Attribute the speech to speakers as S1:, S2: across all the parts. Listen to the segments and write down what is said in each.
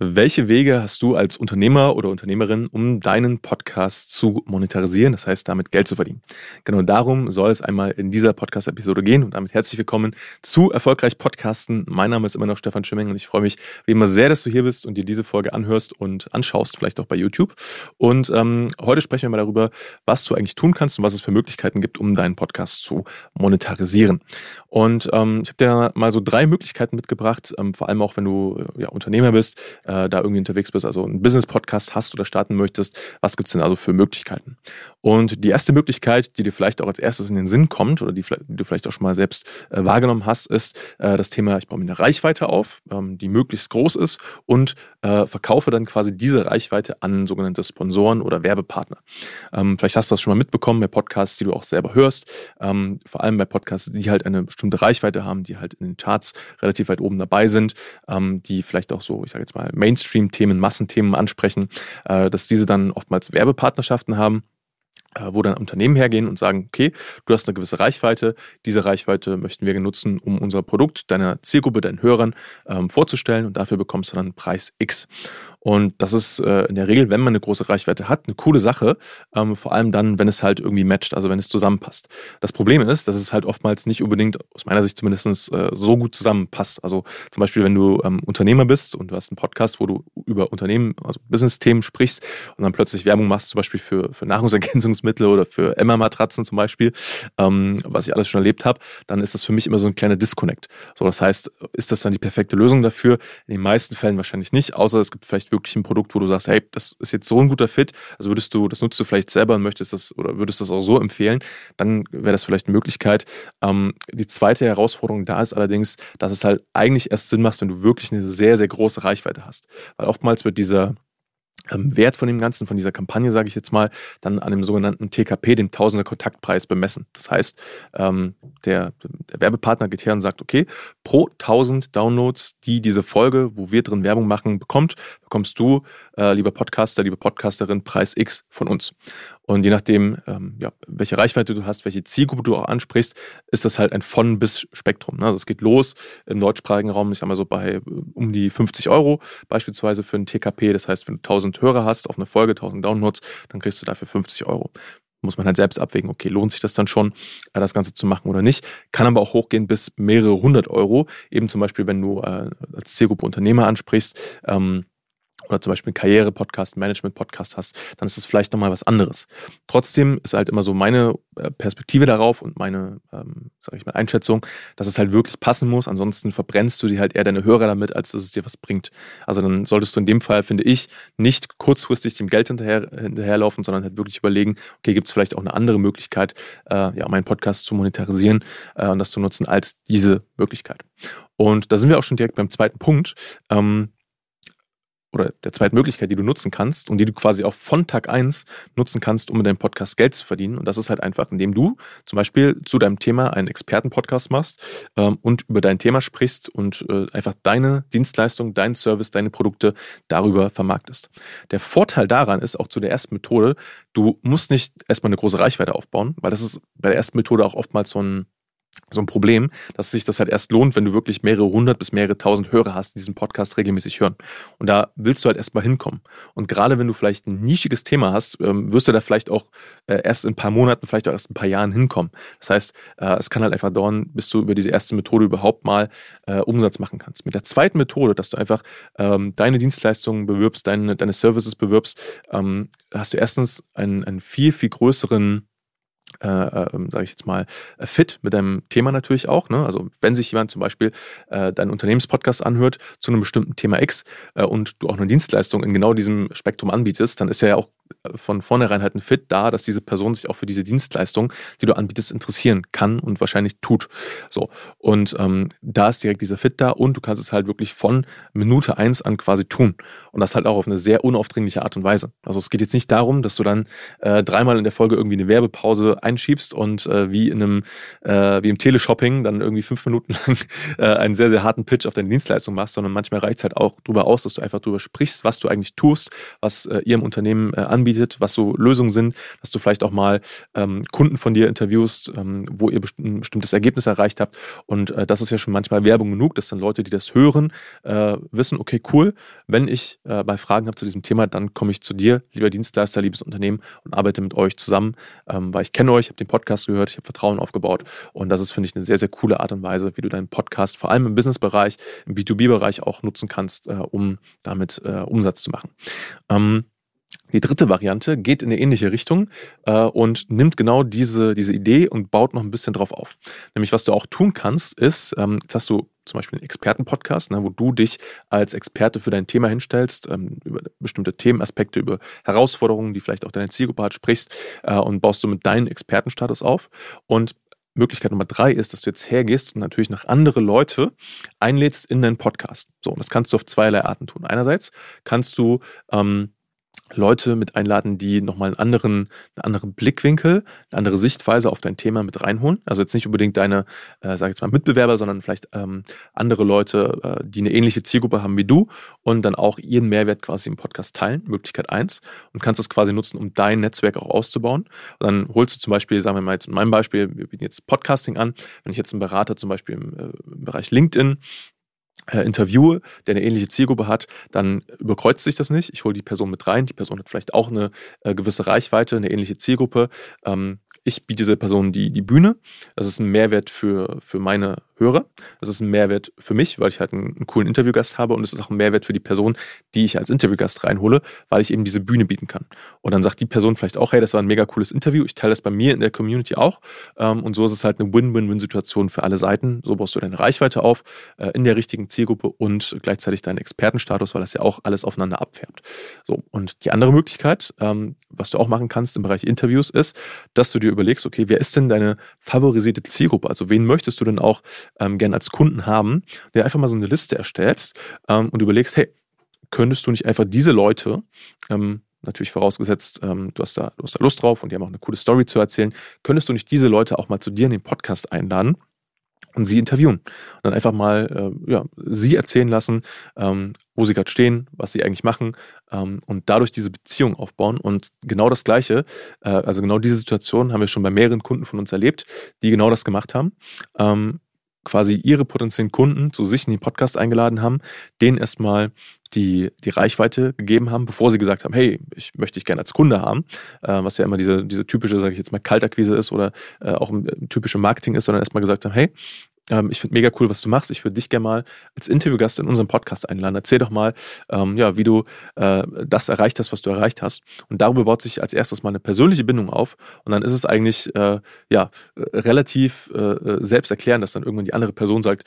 S1: Welche Wege hast du als Unternehmer oder Unternehmerin, um deinen Podcast zu monetarisieren, das heißt damit Geld zu verdienen? Genau darum soll es einmal in dieser Podcast-Episode gehen und damit herzlich willkommen zu Erfolgreich Podcasten. Mein Name ist immer noch Stefan Schimming und ich freue mich wie immer sehr, dass du hier bist und dir diese Folge anhörst und anschaust, vielleicht auch bei YouTube. Und ähm, heute sprechen wir mal darüber, was du eigentlich tun kannst und was es für Möglichkeiten gibt, um deinen Podcast zu monetarisieren. Und ähm, ich habe dir mal so drei Möglichkeiten mitgebracht, ähm, vor allem auch wenn du äh, ja, Unternehmer bist äh, da irgendwie unterwegs bist, also einen Business-Podcast hast oder starten möchtest, was gibt es denn also für Möglichkeiten? Und die erste Möglichkeit, die dir vielleicht auch als erstes in den Sinn kommt oder die, die du vielleicht auch schon mal selbst äh, wahrgenommen hast, ist äh, das Thema, ich baue mir eine Reichweite auf, ähm, die möglichst groß ist und äh, verkaufe dann quasi diese Reichweite an sogenannte Sponsoren oder Werbepartner. Ähm, vielleicht hast du das schon mal mitbekommen bei Podcasts, die du auch selber hörst, ähm, vor allem bei Podcasts, die halt eine bestimmte Reichweite haben, die halt in den Charts relativ weit oben dabei sind, ähm, die vielleicht auch so, ich sage jetzt mal, Mainstream-Themen, Massenthemen ansprechen, äh, dass diese dann oftmals Werbepartnerschaften haben wo dann Unternehmen hergehen und sagen, okay, du hast eine gewisse Reichweite, diese Reichweite möchten wir nutzen, um unser Produkt deiner Zielgruppe, deinen Hörern ähm, vorzustellen und dafür bekommst du dann Preis X. Und das ist äh, in der Regel, wenn man eine große Reichweite hat, eine coole Sache. Ähm, vor allem dann, wenn es halt irgendwie matcht, also wenn es zusammenpasst. Das Problem ist, dass es halt oftmals nicht unbedingt, aus meiner Sicht zumindest, äh, so gut zusammenpasst. Also zum Beispiel, wenn du ähm, Unternehmer bist und du hast einen Podcast, wo du über Unternehmen, also Business-Themen sprichst und dann plötzlich Werbung machst, zum Beispiel für, für Nahrungsergänzungsmittel oder für Emma-Matratzen zum Beispiel, ähm, was ich alles schon erlebt habe, dann ist das für mich immer so ein kleiner Disconnect. So, das heißt, ist das dann die perfekte Lösung dafür? In den meisten Fällen wahrscheinlich nicht, außer es gibt vielleicht wirklich ein Produkt, wo du sagst, hey, das ist jetzt so ein guter Fit, also würdest du, das nutzt du vielleicht selber und möchtest das oder würdest das auch so empfehlen, dann wäre das vielleicht eine Möglichkeit. Ähm, die zweite Herausforderung da ist allerdings, dass es halt eigentlich erst Sinn macht, wenn du wirklich eine sehr, sehr große Reichweite hast. Weil oftmals wird dieser Wert von dem Ganzen, von dieser Kampagne, sage ich jetzt mal, dann an dem sogenannten TKP, dem Tausender Kontaktpreis bemessen. Das heißt, ähm, der, der, Werbepartner geht her und sagt, okay, pro 1000 Downloads, die diese Folge, wo wir drin Werbung machen, bekommt, bekommst du, äh, lieber Podcaster, liebe Podcasterin, Preis X von uns. Und je nachdem, ähm, ja, welche Reichweite du hast, welche Zielgruppe du auch ansprichst, ist das halt ein von bis Spektrum. Ne? Also es geht los im deutschsprachigen Raum, ich sag mal so bei äh, um die 50 Euro beispielsweise für ein TKP. Das heißt, wenn du 1000 Hörer hast auf eine Folge, 1000 Downloads, dann kriegst du dafür 50 Euro muss man halt selbst abwägen, okay, lohnt sich das dann schon, äh, das Ganze zu machen oder nicht. Kann aber auch hochgehen bis mehrere hundert Euro. Eben zum Beispiel, wenn du äh, als Zielgruppe Unternehmer ansprichst, ähm, oder zum Beispiel Karriere-Podcast, Management-Podcast hast, dann ist es vielleicht nochmal was anderes. Trotzdem ist halt immer so meine äh, Perspektive darauf und meine, ähm, sage ich mal, Einschätzung, dass es halt wirklich passen muss. Ansonsten verbrennst du dir halt eher deine Hörer damit, als dass es dir was bringt. Also dann solltest du in dem Fall, finde ich, nicht kurzfristig dem Geld hinterher, hinterherlaufen, sondern halt wirklich überlegen, okay, gibt es vielleicht auch eine andere Möglichkeit, äh, ja, meinen Podcast zu monetarisieren äh, und das zu nutzen als diese Möglichkeit. Und da sind wir auch schon direkt beim zweiten Punkt. Ähm, oder der zweiten Möglichkeit, die du nutzen kannst und die du quasi auch von Tag 1 nutzen kannst, um mit deinem Podcast Geld zu verdienen. Und das ist halt einfach, indem du zum Beispiel zu deinem Thema einen Expertenpodcast machst ähm, und über dein Thema sprichst und äh, einfach deine Dienstleistung, deinen Service, deine Produkte darüber vermarktest. Der Vorteil daran ist auch zu der ersten Methode, du musst nicht erstmal eine große Reichweite aufbauen, weil das ist bei der ersten Methode auch oftmals so ein so ein Problem, dass sich das halt erst lohnt, wenn du wirklich mehrere hundert bis mehrere tausend Hörer hast, die diesen Podcast regelmäßig hören. Und da willst du halt erstmal hinkommen. Und gerade wenn du vielleicht ein nischiges Thema hast, ähm, wirst du da vielleicht auch äh, erst in ein paar Monaten, vielleicht auch erst in ein paar Jahren hinkommen. Das heißt, äh, es kann halt einfach dauern, bis du über diese erste Methode überhaupt mal äh, Umsatz machen kannst. Mit der zweiten Methode, dass du einfach ähm, deine Dienstleistungen bewirbst, deine, deine Services bewirbst, ähm, hast du erstens einen, einen viel, viel größeren äh, äh, sage ich jetzt mal, äh, fit mit deinem Thema natürlich auch. Ne? Also wenn sich jemand zum Beispiel äh, deinen Unternehmenspodcast anhört zu einem bestimmten Thema X äh, und du auch eine Dienstleistung in genau diesem Spektrum anbietest, dann ist er ja auch von vornherein halt ein Fit da, dass diese Person sich auch für diese Dienstleistung, die du anbietest, interessieren kann und wahrscheinlich tut. So. Und ähm, da ist direkt dieser Fit da und du kannst es halt wirklich von Minute eins an quasi tun. Und das halt auch auf eine sehr unaufdringliche Art und Weise. Also es geht jetzt nicht darum, dass du dann äh, dreimal in der Folge irgendwie eine Werbepause einschiebst und äh, wie in einem, äh, wie im Teleshopping dann irgendwie fünf Minuten lang äh, einen sehr, sehr harten Pitch auf deine Dienstleistung machst, sondern manchmal reicht es halt auch darüber aus, dass du einfach darüber sprichst, was du eigentlich tust, was äh, ihr im Unternehmen äh, anbietet, was so Lösungen sind, dass du vielleicht auch mal ähm, Kunden von dir interviewst, ähm, wo ihr ein bestimmtes Ergebnis erreicht habt. Und äh, das ist ja schon manchmal Werbung genug, dass dann Leute, die das hören, äh, wissen, okay, cool, wenn ich äh, bei Fragen habe zu diesem Thema, dann komme ich zu dir, lieber Dienstleister, liebes Unternehmen und arbeite mit euch zusammen, ähm, weil ich kenne euch, habe den Podcast gehört, ich habe Vertrauen aufgebaut und das ist, finde ich, eine sehr, sehr coole Art und Weise, wie du deinen Podcast vor allem im Business-Bereich, im B2B-Bereich auch nutzen kannst, äh, um damit äh, Umsatz zu machen. Ähm, die dritte Variante geht in eine ähnliche Richtung äh, und nimmt genau diese, diese Idee und baut noch ein bisschen drauf auf. Nämlich, was du auch tun kannst, ist, ähm, jetzt hast du zum Beispiel einen Expertenpodcast, ne, wo du dich als Experte für dein Thema hinstellst, ähm, über bestimmte Themenaspekte, über Herausforderungen, die vielleicht auch deine Zielgruppe hat, sprichst äh, und baust du mit deinem Expertenstatus auf. Und Möglichkeit Nummer drei ist, dass du jetzt hergehst und natürlich noch andere Leute einlädst in deinen Podcast. So, und das kannst du auf zweierlei Arten tun. Einerseits kannst du ähm, Leute mit einladen, die nochmal einen anderen, einen anderen Blickwinkel, eine andere Sichtweise auf dein Thema mit reinholen. Also jetzt nicht unbedingt deine, äh, sag ich jetzt mal, Mitbewerber, sondern vielleicht ähm, andere Leute, äh, die eine ähnliche Zielgruppe haben wie du und dann auch ihren Mehrwert quasi im Podcast teilen. Möglichkeit eins Und kannst das quasi nutzen, um dein Netzwerk auch auszubauen. Und dann holst du zum Beispiel, sagen wir mal jetzt in meinem Beispiel, wir bieten jetzt Podcasting an. Wenn ich jetzt einen Berater zum Beispiel im, äh, im Bereich LinkedIn interviewe, der eine ähnliche Zielgruppe hat, dann überkreuzt sich das nicht. Ich hole die Person mit rein. Die Person hat vielleicht auch eine äh, gewisse Reichweite, eine ähnliche Zielgruppe. Ähm, ich biete dieser Person die, die Bühne. Das ist ein Mehrwert für, für meine Hörer. Das ist ein Mehrwert für mich, weil ich halt einen, einen coolen Interviewgast habe und es ist auch ein Mehrwert für die Person, die ich als Interviewgast reinhole, weil ich eben diese Bühne bieten kann. Und dann sagt die Person vielleicht auch, hey, das war ein mega cooles Interview, ich teile das bei mir in der Community auch. Ähm, und so ist es halt eine Win-Win-Win-Situation für alle Seiten. So baust du deine Reichweite auf äh, in der richtigen Zielgruppe und gleichzeitig deinen Expertenstatus, weil das ja auch alles aufeinander abfärbt. So, und die andere Möglichkeit, ähm, was du auch machen kannst im Bereich Interviews, ist, dass du dir überlegst, okay, wer ist denn deine favorisierte Zielgruppe? Also wen möchtest du denn auch ähm, gerne als Kunden haben, der einfach mal so eine Liste erstellst ähm, und überlegst, hey, könntest du nicht einfach diese Leute ähm, natürlich vorausgesetzt, ähm, du, hast da, du hast da Lust drauf und die haben auch eine coole Story zu erzählen, könntest du nicht diese Leute auch mal zu dir in den Podcast einladen und sie interviewen. Und dann einfach mal äh, ja, sie erzählen lassen, ähm, wo sie gerade stehen, was sie eigentlich machen ähm, und dadurch diese Beziehung aufbauen. Und genau das Gleiche, äh, also genau diese Situation haben wir schon bei mehreren Kunden von uns erlebt, die genau das gemacht haben. Ähm, quasi ihre potenziellen Kunden zu sich in den Podcast eingeladen haben, denen erstmal die, die Reichweite gegeben haben, bevor sie gesagt haben, hey, ich möchte dich gerne als Kunde haben, äh, was ja immer diese, diese typische, sage ich jetzt mal, Kaltakquise ist oder äh, auch typische Marketing ist, sondern erstmal gesagt haben, hey, ähm, ich finde mega cool, was du machst. Ich würde dich gerne mal als Interviewgast in unserem Podcast einladen. Erzähl doch mal, ähm, ja, wie du äh, das erreicht hast, was du erreicht hast. Und darüber baut sich als erstes mal eine persönliche Bindung auf. Und dann ist es eigentlich äh, ja relativ äh, selbsterklärend, dass dann irgendwann die andere Person sagt,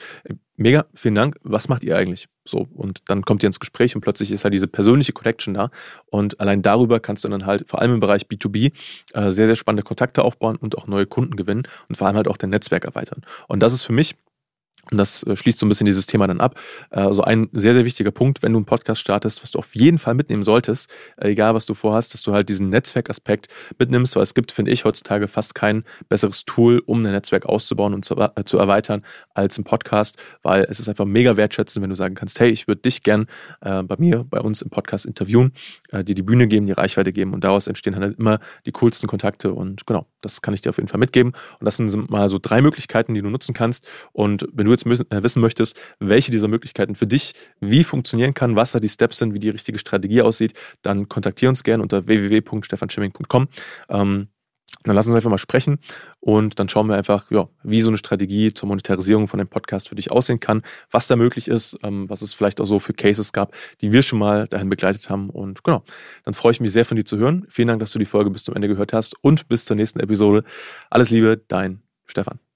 S1: mega, vielen Dank, was macht ihr eigentlich? So, und dann kommt ihr ins Gespräch und plötzlich ist halt diese persönliche Connection da. Und allein darüber kannst du dann halt vor allem im Bereich B2B äh, sehr, sehr spannende Kontakte aufbauen und auch neue Kunden gewinnen und vor allem halt auch dein Netzwerk erweitern. Und das ist für mich und das äh, schließt so ein bisschen dieses Thema dann ab. Also ein sehr, sehr wichtiger Punkt, wenn du einen Podcast startest, was du auf jeden Fall mitnehmen solltest, äh, egal was du vorhast, dass du halt diesen Netzwerkaspekt mitnimmst, weil es gibt, finde ich, heutzutage fast kein besseres Tool, um ein Netzwerk auszubauen und zu, erweitern als ein Podcast, weil es ist einfach mega wertschätzend, wenn du sagen kannst, hey, ich würde dich gern bei mir, bei uns im Podcast interviewen, dir die Bühne geben, die Reichweite geben und daraus entstehen halt immer die coolsten Kontakte und genau, das kann ich dir auf jeden Fall mitgeben. Und das sind mal so drei Möglichkeiten, die du nutzen kannst und wenn du jetzt äh, wissen möchtest, welche dieser Möglichkeiten für dich wie funktionieren kann, was da die Steps sind, wie die richtige Strategie aussieht, dann kontaktiere uns gerne unter www.stefanschimming.com. dann lass uns einfach mal sprechen und dann schauen wir einfach, ja, wie so eine Strategie zur Monetarisierung von dem Podcast für dich aussehen kann, was da möglich ist, ähm, was es vielleicht auch so für Cases gab, die wir schon mal dahin begleitet haben. Und genau, dann freue ich mich sehr von dir zu hören. Vielen Dank, dass du die Folge bis zum Ende gehört hast und bis zur nächsten Episode. Alles Liebe, dein Stefan.